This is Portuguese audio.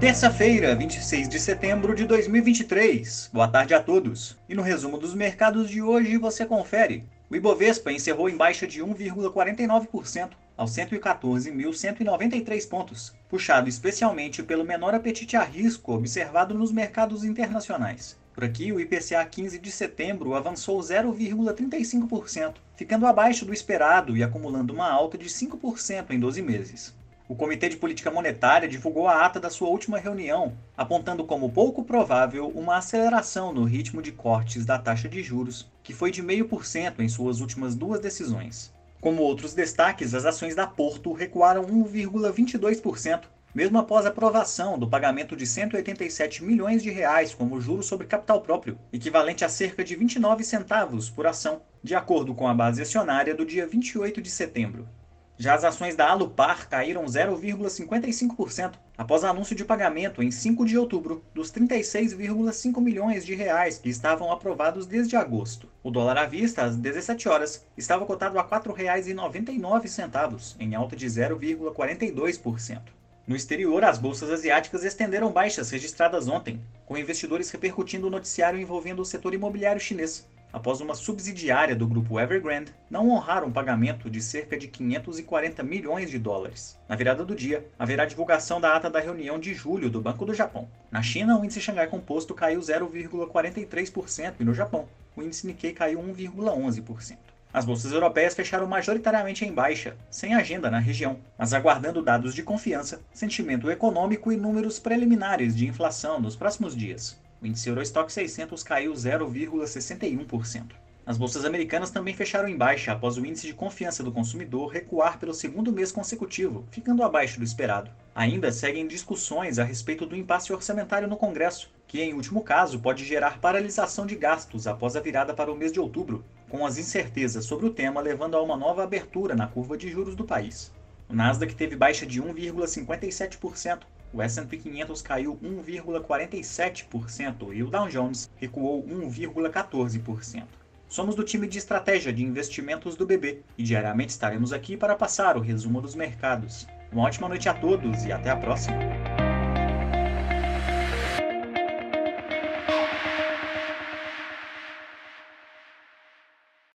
Terça-feira, 26 de setembro de 2023. Boa tarde a todos. E no resumo dos mercados de hoje você confere. O Ibovespa encerrou em baixa de 1,49% aos 114.193 pontos, puxado especialmente pelo menor apetite a risco observado nos mercados internacionais. Por aqui, o IPCA 15 de setembro avançou 0,35%, ficando abaixo do esperado e acumulando uma alta de 5% em 12 meses. O Comitê de Política Monetária divulgou a ata da sua última reunião, apontando como pouco provável uma aceleração no ritmo de cortes da taxa de juros, que foi de 0,5% em suas últimas duas decisões. Como outros destaques, as ações da Porto recuaram 1,22%, mesmo após a aprovação do pagamento de 187 milhões de reais como juros sobre capital próprio, equivalente a cerca de 29 centavos por ação, de acordo com a base acionária do dia 28 de setembro. Já as ações da Alupar caíram 0,55% após anúncio de pagamento em 5 de outubro dos 36,5 milhões de reais que estavam aprovados desde agosto. O dólar à vista às 17 horas estava cotado a R$ 4,99, em alta de 0,42%. No exterior, as bolsas asiáticas estenderam baixas registradas ontem, com investidores repercutindo o noticiário envolvendo o setor imobiliário chinês, após uma subsidiária do grupo Evergrande não honrar um pagamento de cerca de 540 milhões de dólares. Na virada do dia, haverá divulgação da ata da reunião de julho do Banco do Japão. Na China, o índice Xangai Composto caiu 0,43% e no Japão, o índice Nikkei caiu 1,11%. As bolsas europeias fecharam majoritariamente em baixa, sem agenda na região, mas aguardando dados de confiança, sentimento econômico e números preliminares de inflação nos próximos dias. O índice Eurostock 600 caiu 0,61%. As bolsas americanas também fecharam em baixa após o índice de confiança do consumidor recuar pelo segundo mês consecutivo, ficando abaixo do esperado. Ainda seguem discussões a respeito do impasse orçamentário no Congresso, que, em último caso, pode gerar paralisação de gastos após a virada para o mês de outubro, com as incertezas sobre o tema levando a uma nova abertura na curva de juros do país. O Nasdaq teve baixa de 1,57%, o S&P 500 caiu 1,47% e o Dow Jones recuou 1,14%. Somos do time de estratégia de investimentos do BB e diariamente estaremos aqui para passar o resumo dos mercados. Uma ótima noite a todos e até a próxima!